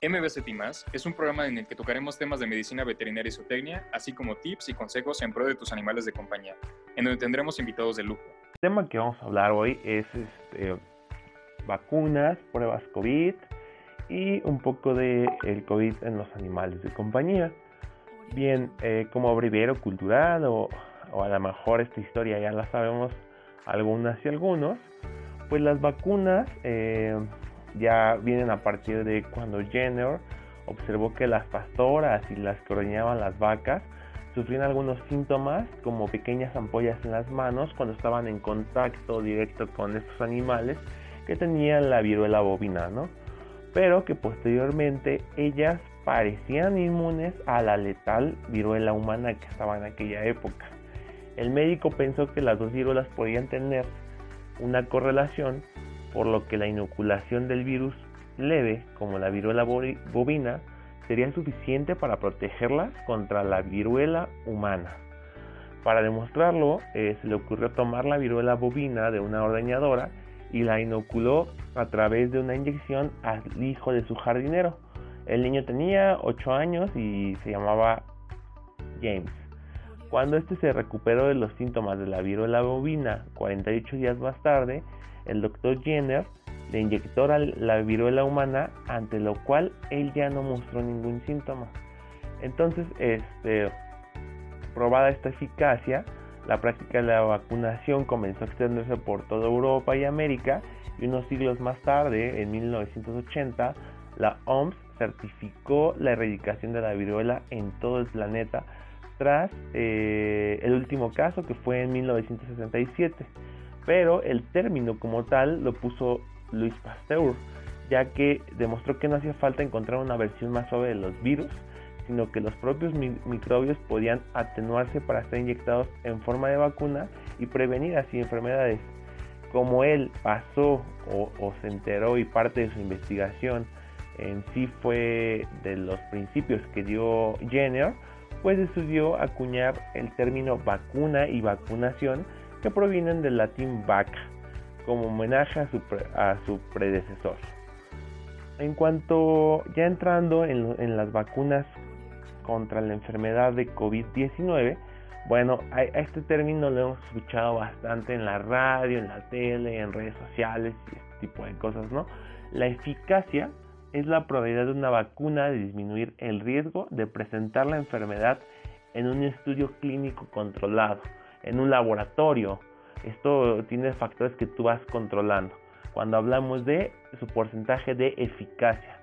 MBCT es un programa en el que tocaremos temas de medicina veterinaria y zootecnia, así como tips y consejos en pro de tus animales de compañía, en donde tendremos invitados de lujo. El tema que vamos a hablar hoy es este, vacunas, pruebas COVID y un poco de el COVID en los animales de compañía. Bien, eh, como brevero cultural o, a lo mejor esta historia ya la sabemos algunas y algunos, pues las vacunas eh, ya vienen a partir de cuando Jenner observó que las pastoras y las que ordeñaban las vacas sufrían algunos síntomas como pequeñas ampollas en las manos cuando estaban en contacto directo con estos animales que tenían la viruela bovina, ¿no? Pero que posteriormente ellas parecían inmunes a la letal viruela humana que estaba en aquella época. El médico pensó que las dos viruelas podían tener una correlación, por lo que la inoculación del virus leve, como la viruela bovina, sería suficiente para protegerlas contra la viruela humana. Para demostrarlo, eh, se le ocurrió tomar la viruela bovina de una ordeñadora y la inoculó a través de una inyección al hijo de su jardinero. El niño tenía 8 años y se llamaba James. Cuando este se recuperó de los síntomas de la viruela bovina 48 días más tarde, el doctor Jenner le inyectó la viruela humana, ante lo cual él ya no mostró ningún síntoma. Entonces, este, probada esta eficacia, la práctica de la vacunación comenzó a extenderse por toda Europa y América y unos siglos más tarde, en 1980, la OMS certificó la erradicación de la viruela en todo el planeta tras eh, el último caso que fue en 1967. Pero el término como tal lo puso Louis Pasteur, ya que demostró que no hacía falta encontrar una versión más suave de los virus, sino que los propios microbios podían atenuarse para ser inyectados en forma de vacuna y prevenir así enfermedades. Como él pasó o, se enteró y parte de su investigación en sí fue de los principios que dio Jenner, pues decidió acuñar el término vacuna y vacunación que provienen del latín vaca, como homenaje a su, predecesor. En cuanto ya entrando en, en las vacunas contra la enfermedad de COVID-19, bueno, a, este término lo hemos escuchado bastante en la radio, en la tele, en redes sociales y este tipo de cosas, ¿no? La eficacia es la probabilidad de una vacuna de disminuir el riesgo de presentar la enfermedad en un estudio clínico controlado, en un laboratorio. Esto tiene factores que tú vas controlando. Cuando hablamos de su porcentaje de eficacia,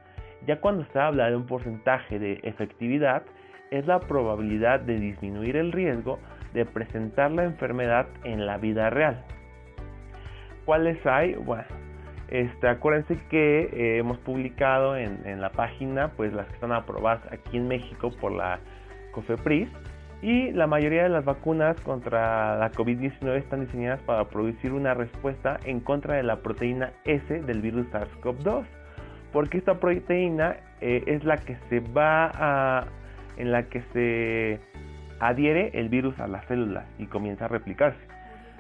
ya cuando se habla de un porcentaje de efectividad, es la probabilidad de disminuir el riesgo de presentar la enfermedad en la vida real. ¿Cuáles hay? Bueno, este, acuérdense que eh, hemos publicado en, la página pues las que están aprobadas aquí en México por la COFEPRIS y la mayoría de las vacunas contra la COVID-19 están diseñadas para producir una respuesta en contra de la proteína S del virus SARS-CoV-2 porque esta proteína eh, es la que se va a, en la que se adhiere el virus a las células y comienza a replicarse.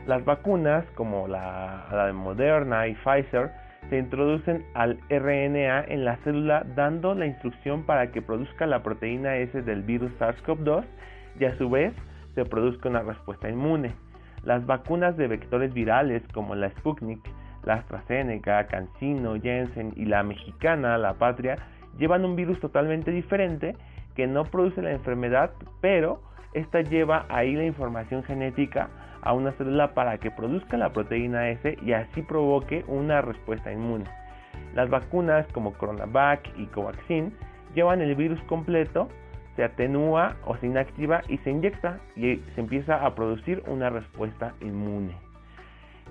Las vacunas como la, de Moderna y Pfizer se introducen al RNA en la célula dando la instrucción para que produzca la proteína S del virus SARS-CoV-2 y a su vez se produzca una respuesta inmune. Las vacunas de vectores virales como la Sputnik la AstraZeneca, CanSino, Jensen y la mexicana, la Patria, llevan un virus totalmente diferente que no produce la enfermedad, pero esta lleva ahí la información genética a una célula para que produzca la proteína S y así provoque una respuesta inmune. Las vacunas como Coronavac y Covaxin llevan el virus completo, se atenúa o se inactiva y se inyecta y se empieza a producir una respuesta inmune.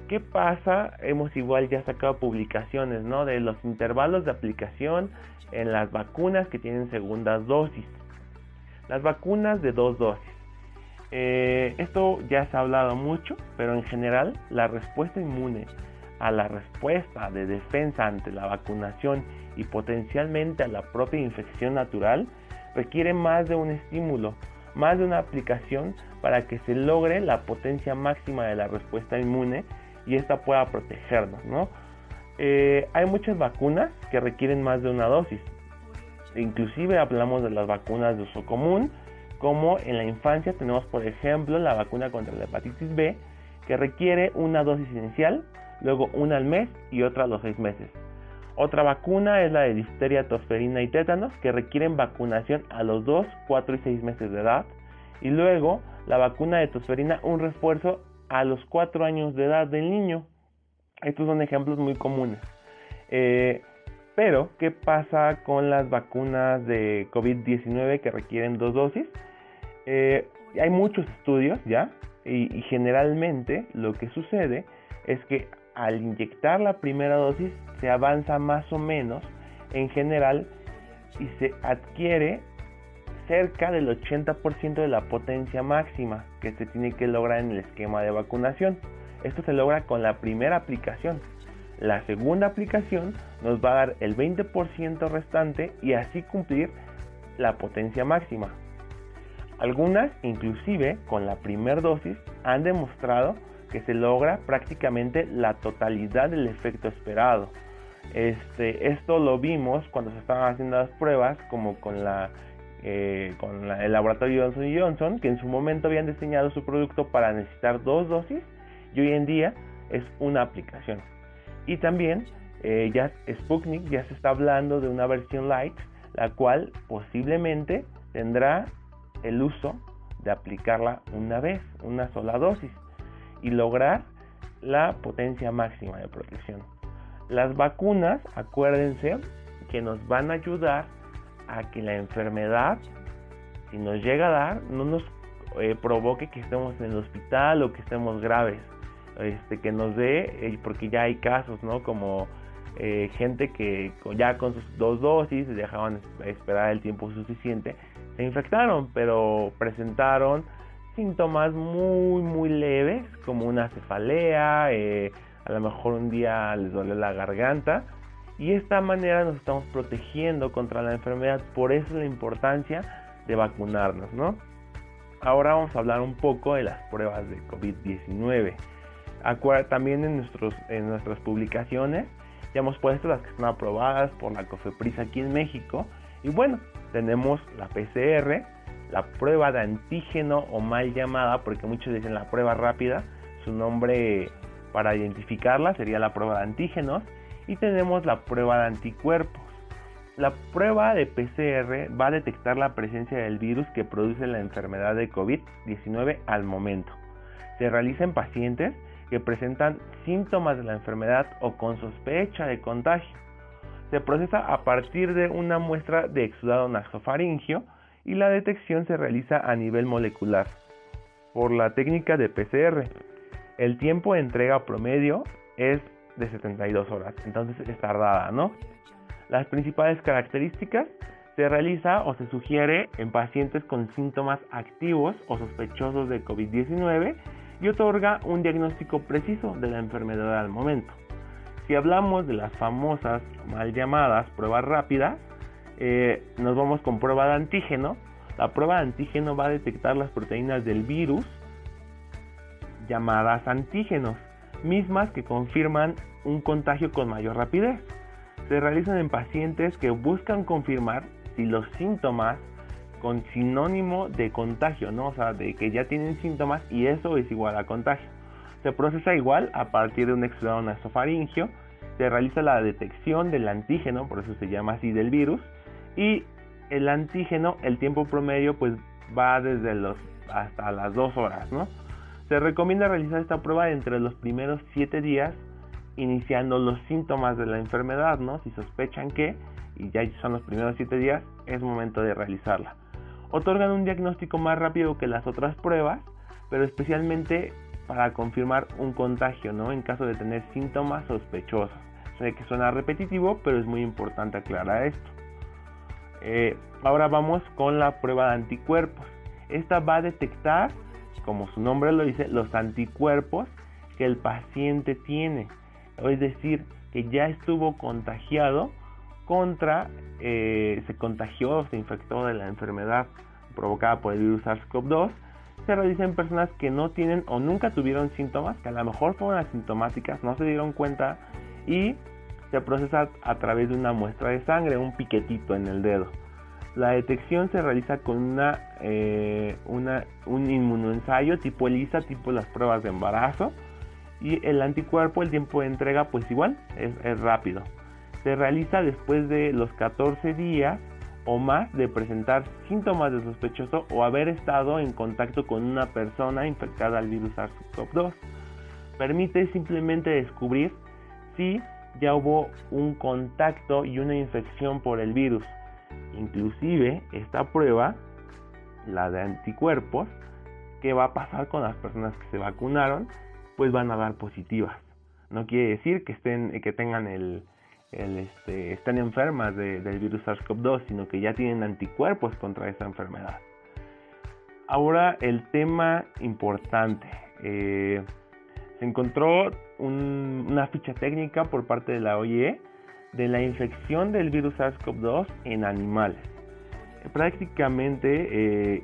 ¿Qué pasa? Hemos igual ya sacado publicaciones, ¿no? De los intervalos de aplicación en las vacunas que tienen segundas dosis. Las vacunas de dos dosis. Eh, esto ya se ha hablado mucho, pero en general la respuesta inmune a la respuesta de defensa ante la vacunación y potencialmente a la propia infección natural requiere más de un estímulo, más de una aplicación para que se logre la potencia máxima de la respuesta inmune y esta pueda protegernos, ¿no? Eh, hay muchas vacunas que requieren más de una dosis. inclusive hablamos de las vacunas de uso común, como en la infancia tenemos por ejemplo la vacuna contra la hepatitis B, que requiere una dosis inicial, luego una al mes y otra a los seis meses. Otra vacuna es la de difteria, tosferina y tétanos, que requieren vacunación a los 2, 4 y 6 meses de edad. Y luego la vacuna de tosferina, un refuerzo a los 4 años de edad del niño. Estos son ejemplos muy comunes. Eh, pero, ¿qué pasa con las vacunas de COVID-19 que requieren dos dosis? Eh, hay muchos estudios ya y, y generalmente lo que sucede es que al inyectar la primera dosis se avanza más o menos en general y se adquiere cerca del 80% de la potencia máxima que se tiene que lograr en el esquema de vacunación. Esto se logra con la primera aplicación. La segunda aplicación nos va a dar el 20% restante y así cumplir la potencia máxima. Algunas, inclusive con la primera dosis, han demostrado que se logra prácticamente la totalidad del efecto esperado. Este, esto lo vimos cuando se estaban haciendo las pruebas, como con la eh, con el laboratorio Johnson Johnson, que en su momento habían diseñado su producto para necesitar dos dosis y hoy en día es una aplicación. Y también eh, ya Sputnik ya se está hablando de una versión light, la cual posiblemente tendrá el uso de aplicarla una vez, una sola dosis, y lograr la potencia máxima de protección. Las vacunas, acuérdense que nos van a ayudar a que la enfermedad, si nos llega a dar, no nos eh, provoque que estemos en el hospital o que estemos graves. Este, que nos dé, eh, porque ya hay casos, ¿no? Como eh, gente que ya con sus dos dosis dejaban esperar el tiempo suficiente, se infectaron, pero presentaron síntomas muy, muy leves, como una cefalea, a lo mejor un día les duele la garganta, y de esta manera nos estamos protegiendo contra la enfermedad. Por eso la importancia de vacunarnos, ¿no? Ahora vamos a hablar un poco de las pruebas de COVID-19. También en, nuestros, en nuestras publicaciones ya hemos puesto las que están aprobadas por la COFEPRIS aquí en México. Y bueno, tenemos la PCR, la prueba de antígeno o mal llamada, porque muchos dicen la prueba rápida, su nombre para identificarla sería la prueba de antígenos y tenemos la prueba de anticuerpos. La prueba de PCR va a detectar la presencia del virus que produce la enfermedad de COVID-19 al momento. Se realiza en pacientes que presentan síntomas de la enfermedad o con sospecha de contagio. Se procesa a partir de una muestra de exudado nasofaringio y la detección se realiza a nivel molecular por la técnica de PCR. El tiempo de entrega promedio es de 72 horas, entonces es tardada, ¿no? Las principales características se realiza o se sugiere en pacientes con síntomas activos o sospechosos de COVID-19 y otorga un diagnóstico preciso de la enfermedad al momento. Si hablamos de las famosas mal llamadas pruebas rápidas, eh, nos vamos con prueba de antígeno. La prueba de antígeno va a detectar las proteínas del virus llamadas antígenos mismas que confirman un contagio con mayor rapidez. Se realizan en pacientes que buscan confirmar si los síntomas con sinónimo de contagio, ¿no? O sea, de que ya tienen síntomas y eso es igual a contagio. Se procesa igual a partir de un exudado nasofaringio, se realiza la detección del antígeno, por eso se llama así del virus, y el antígeno, el tiempo promedio, pues va desde los hasta las 2 horas, ¿no? Se recomienda realizar esta prueba entre los primeros 7 días, iniciando los síntomas de la enfermedad, ¿no? Si sospechan que, y ya son los primeros 7 días, es momento de realizarla. Otorgan un diagnóstico más rápido que las otras pruebas, pero especialmente para confirmar un contagio, ¿no? En caso de tener síntomas sospechosos. Sé que suena repetitivo, pero es muy importante aclarar esto. Eh, ahora vamos con la prueba de anticuerpos. Esta va a detectar como su nombre lo dice, los anticuerpos que el paciente tiene. Es decir, que ya estuvo contagiado contra, eh, se contagió, se infectó de la enfermedad provocada por el virus SARS-CoV-2. Se realiza en personas que no tienen o nunca tuvieron síntomas, que a lo mejor fueron asintomáticas, no se dieron cuenta y se procesa a través de una muestra de sangre, un piquetito en el dedo. La detección se realiza con una, eh, un inmunoensayo tipo ELISA, tipo las pruebas de embarazo. Y el anticuerpo, el tiempo de entrega, pues igual, es rápido. Se realiza después de los 14 días o más de presentar síntomas de sospechoso o haber estado en contacto con una persona infectada al virus SARS-CoV-2. Permite simplemente descubrir si ya hubo un contacto y una infección por el virus. Inclusive esta prueba, la de anticuerpos, ¿qué va a pasar con las personas que se vacunaron? Pues van a dar positivas. No quiere decir que, estén, que tengan el, este, están enfermas del virus SARS-CoV-2, sino que ya tienen anticuerpos contra esa enfermedad. Ahora el tema importante. Eh, se encontró una ficha técnica por parte de la OIE de la infección del virus SARS-CoV-2 en animales. Prácticamente eh,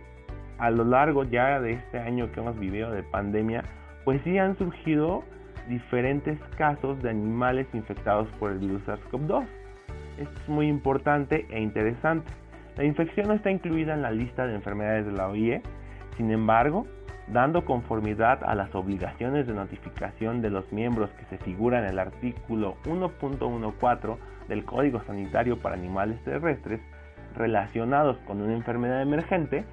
a lo largo ya de este año que hemos vivido de pandemia, pues sí han surgido diferentes casos de animales infectados por el virus SARS-CoV-2. Esto es muy importante e interesante. La infección no está incluida en la lista de enfermedades de la OIE, sin embargo, dando conformidad a las obligaciones de notificación de los miembros que se figuran en el artículo 1.14 del Código Sanitario para Animales Terrestres relacionados con una enfermedad emergente,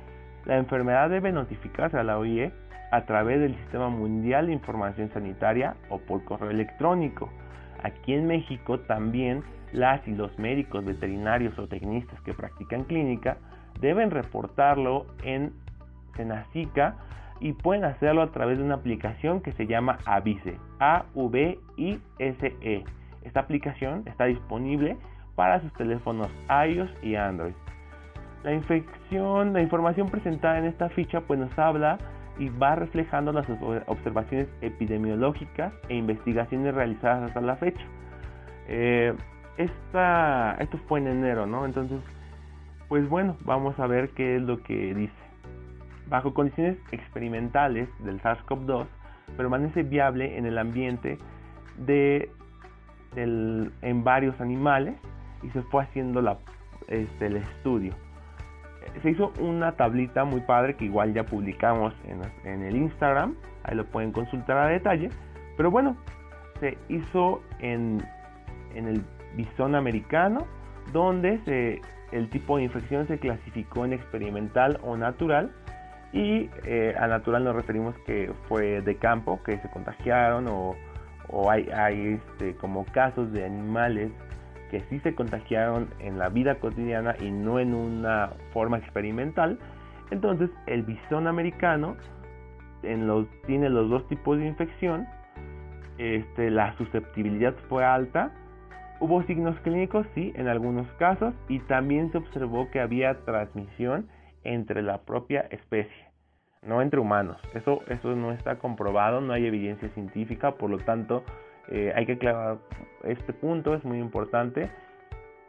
la enfermedad debe notificarse a la OIE a través del Sistema Mundial de Información Sanitaria o por correo electrónico. Aquí en México también las y los médicos veterinarios o tecnistas que practican clínica deben reportarlo en Senacica y pueden hacerlo a través de una aplicación que se llama Avise, A-V-I-S-E. Esta aplicación está disponible para sus teléfonos iOS y Android. La infección, la información presentada en esta ficha pues nos habla y va reflejando las observaciones epidemiológicas e investigaciones realizadas hasta la fecha. Eh, esto fue en enero, ¿no? Entonces, pues bueno, vamos a ver qué es lo que dice. Bajo condiciones experimentales del SARS-CoV-2, permanece viable en el ambiente de, en varios animales y se fue haciendo la, este, el estudio se hizo una tablita muy padre que igual ya publicamos en, el Instagram, ahí lo pueden consultar a detalle, pero bueno, se hizo en, el bisón americano, donde se, el tipo de infección se clasificó en experimental o natural, y eh, a natural nos referimos que fue de campo, que se contagiaron o, hay, hay este, como casos de animales que sí se contagiaron en la vida cotidiana y no en una forma experimental. Entonces el bisón americano tiene los dos tipos de infección. Este, la susceptibilidad fue alta. Hubo signos clínicos, sí, en algunos casos, y también se observó que había transmisión entre la propia especie, no entre humanos. Eso, eso no está comprobado, no hay evidencia científica, por lo tanto, eh, hay que aclarar este punto, es muy importante.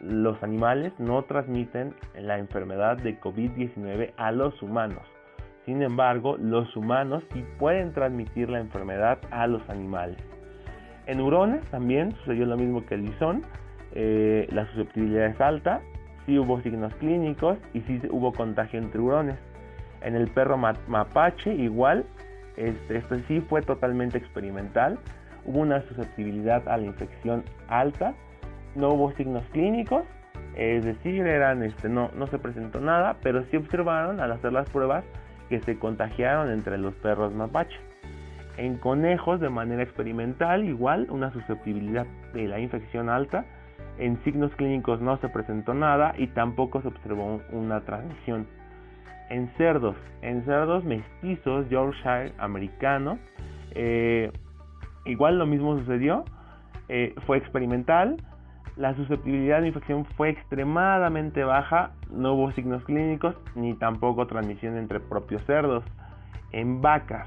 Los animales no transmiten la enfermedad de COVID-19 a los humanos. Sin embargo, los humanos sí pueden transmitir la enfermedad a los animales. En hurones también sucedió lo mismo que el bisón. Eh, la susceptibilidad es alta, sí hubo signos clínicos y sí hubo contagio entre hurones. En el perro mapache igual, este, este sí fue totalmente experimental hubo una susceptibilidad a la infección alta, no hubo signos clínicos, es decir, este, no, no se presentó nada, pero sí observaron al hacer las pruebas que se contagiaron entre los perros mapache. En conejos de manera experimental igual una susceptibilidad de la infección alta, en signos clínicos no se presentó nada y tampoco se observó una transmisión. En cerdos, en cerdos mestizos Yorkshire americano, eh, Igual lo mismo sucedió, eh, fue experimental, la susceptibilidad de infección fue extremadamente baja, no hubo signos clínicos ni tampoco transmisión entre propios cerdos. En vacas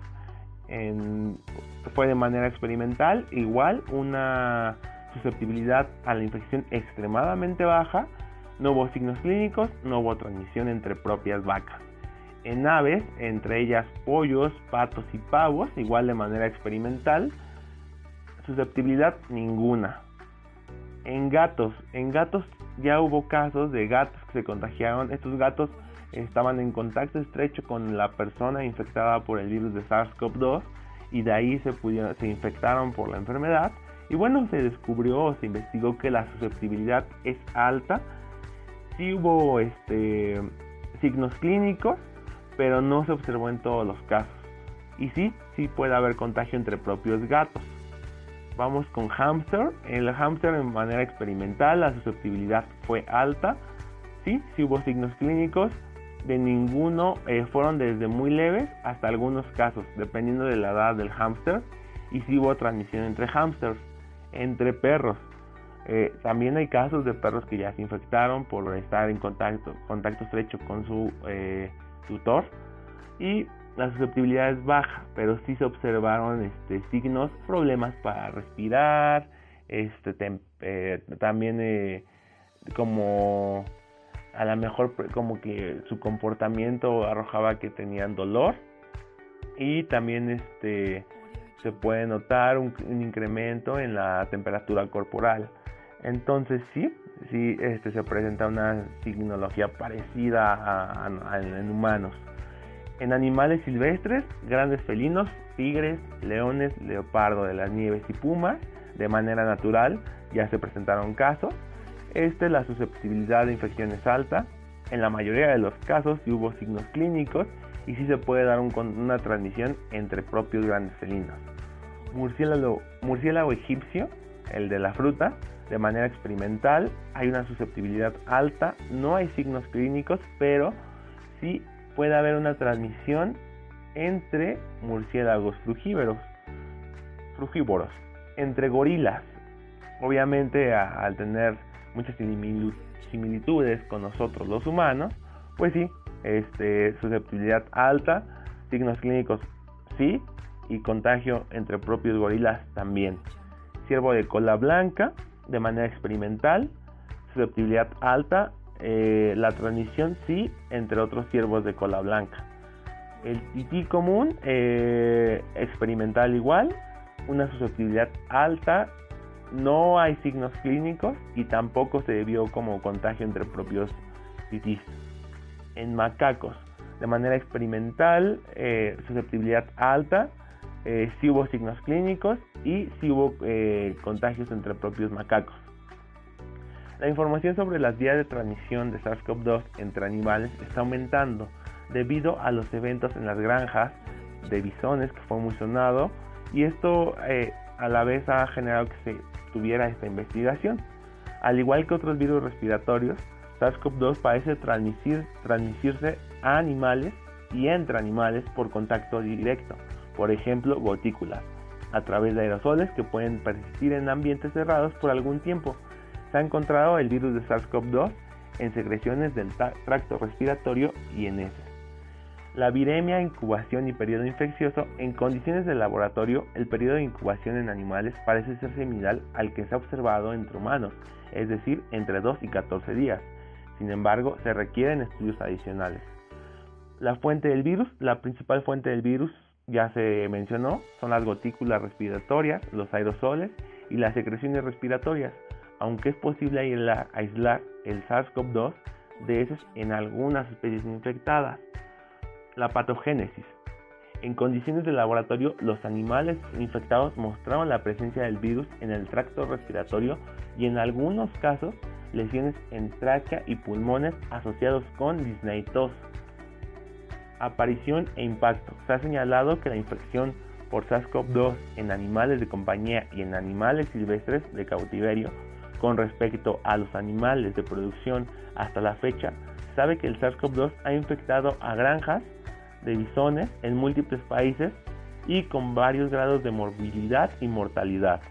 fue de manera experimental, igual una susceptibilidad a la infección extremadamente baja, no hubo signos clínicos, no hubo transmisión entre propias vacas. En aves, entre ellas pollos, patos y pavos, igual de manera experimental, susceptibilidad ninguna. En gatos, en gatos ya hubo casos de gatos que se contagiaron. Estos gatos estaban en contacto estrecho con la persona infectada por el virus de SARS-CoV-2 y de ahí se, pudieron, se infectaron por la enfermedad. Y bueno, se descubrió se investigó que la susceptibilidad es alta. Sí hubo este, signos clínicos, pero no se observó en todos los casos. Y sí, sí puede haber contagio entre propios gatos. Vamos con hamster. El hamster en manera experimental la susceptibilidad fue alta. Sí, sí hubo signos clínicos. De ninguno eh, fueron desde muy leves hasta algunos casos, dependiendo de la edad del hamster. Y sí hubo transmisión entre hamsters, entre perros. Eh, también hay casos de perros que ya se infectaron por estar en contacto, contacto estrecho con su eh, tutor. Y la susceptibilidad es baja, pero sí se observaron este, signos, problemas para respirar, este, eh, también eh, como a lo mejor como que su comportamiento arrojaba que tenían dolor. Y también este se puede notar un, incremento en la temperatura corporal. Entonces sí sí este se presenta una signología parecida a, en humanos en animales silvestres, grandes felinos, tigres, leones, leopardo de las nieves y pumas, de manera natural, ya se presentaron casos. Este, la susceptibilidad de infección es alta. En la mayoría de los casos sí hubo signos clínicos y sí se puede dar una transmisión entre propios grandes felinos. Murciélago, murciélago egipcio, el de la fruta, de manera experimental hay una susceptibilidad alta, no hay signos clínicos, pero sí puede haber una transmisión entre murciélagos frugívoros, entre gorilas. Obviamente al tener muchas similitudes con nosotros los humanos, pues sí, este, susceptibilidad alta, signos clínicos sí, y contagio entre propios gorilas también. Ciervo de cola blanca, de manera experimental, susceptibilidad alta, eh, la transmisión sí, entre otros ciervos de cola blanca. El tití común, eh, experimental igual, una susceptibilidad alta, no hay signos clínicos y tampoco se vio como contagio entre propios titís. En macacos, de manera experimental, eh, susceptibilidad alta, sí hubo signos clínicos y sí hubo contagios entre propios macacos. La información sobre las vías de transmisión de SARS-CoV-2 entre animales está aumentando debido a los eventos en las granjas de bisones que fue muy sonado y esto eh, a la vez ha generado que se tuviera esta investigación. Al igual que otros virus respiratorios, SARS-CoV-2 parece transmitir, transmitirse a animales y entre animales por contacto directo, por ejemplo gotículas, a través de aerosoles que pueden persistir en ambientes cerrados por algún tiempo se ha encontrado el virus de SARS-CoV-2 en secreciones del tracto respiratorio y en heces. La viremia, incubación y periodo infeccioso, en condiciones de laboratorio, el periodo de incubación en animales parece ser similar al que se ha observado entre humanos, es decir, entre 2 y 14 días. Sin embargo, se requieren estudios adicionales. La fuente del virus, la principal fuente del virus, ya se mencionó, son las gotículas respiratorias, los aerosoles y las secreciones respiratorias aunque es posible aislar el SARS-CoV-2 de esos en algunas especies infectadas. La patogénesis. En condiciones de laboratorio, los animales infectados mostraron la presencia del virus en el tracto respiratorio y en algunos casos lesiones en tráquea y pulmones asociados con disneitos. Aparición e impacto. Se ha señalado que la infección por SARS-CoV-2 en animales de compañía y en animales silvestres de cautiverio con respecto a los animales de producción hasta la fecha, sabe que el SARS-CoV-2 ha infectado a granjas de bisones en múltiples países y con varios grados de morbilidad y mortalidad.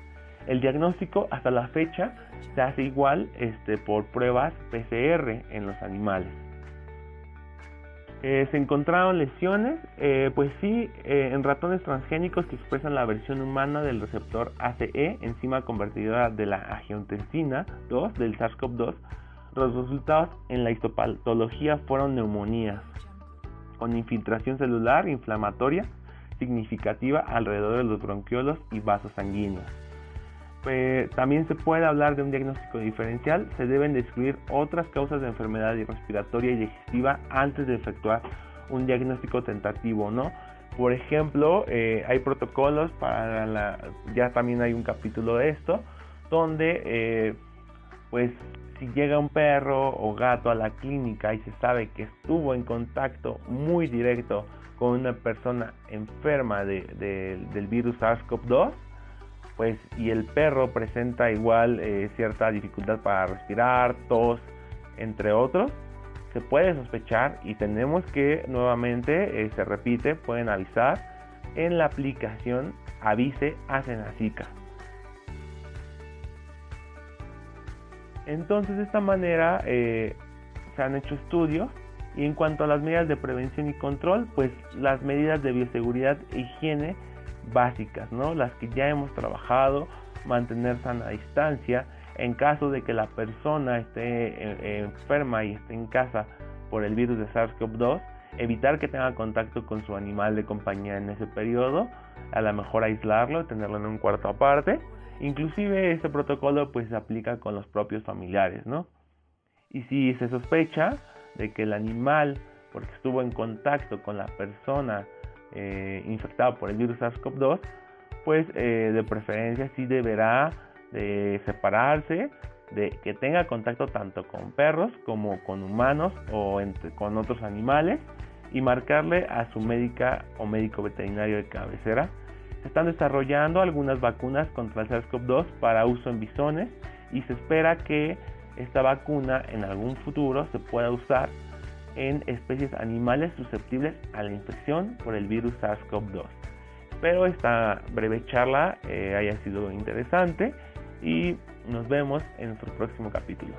El diagnóstico hasta la fecha se hace igual este, por pruebas PCR en los animales. Eh, se encontraron lesiones, eh, pues sí, eh, en ratones transgénicos que expresan la versión humana del receptor ACE, enzima convertidora de la angiotensina 2 del SARS-CoV-2. Los resultados en la histopatología fueron neumonías, con infiltración celular inflamatoria significativa alrededor de los bronquiolos y vasos sanguíneos. También se puede hablar de un diagnóstico diferencial, se deben de excluir otras causas de enfermedad respiratoria y digestiva antes de efectuar un diagnóstico tentativo, ¿no? Por ejemplo, eh, hay protocolos para la, ya también hay un capítulo de esto, donde eh, pues si llega un perro o gato a la clínica y se sabe que estuvo en contacto muy directo con una persona enferma del virus SARS-CoV-2, pues y el perro presenta igual eh, cierta dificultad para respirar, tos, entre otros, se puede sospechar y tenemos que nuevamente eh, se repite, pueden avisar en la aplicación Avise a Senacica. Entonces de esta manera eh, se han hecho estudios y en cuanto a las medidas de prevención y control, pues las medidas de bioseguridad e higiene básicas, ¿no? Las que ya hemos trabajado, mantener sana distancia, en caso de que la persona esté eh, enferma y esté en casa por el virus de SARS-CoV-2, evitar que tenga contacto con su animal de compañía en ese periodo, a lo mejor aislarlo, tenerlo en un cuarto aparte, inclusive este protocolo pues se aplica con los propios familiares, ¿no? Y si se sospecha de que el animal, porque estuvo en contacto con la persona eh, infectado por el virus SARS-CoV-2, pues eh, de preferencia sí deberá de separarse, de que tenga contacto tanto con perros como con humanos o con otros animales y marcarle a su médica o médico veterinario de cabecera. Se están desarrollando algunas vacunas contra el SARS-CoV-2 para uso en bisones y se espera que esta vacuna en algún futuro se pueda usar en especies animales susceptibles a la infección por el virus SARS-CoV-2. Espero esta breve charla eh, haya sido interesante y nos vemos en nuestro próximo capítulo.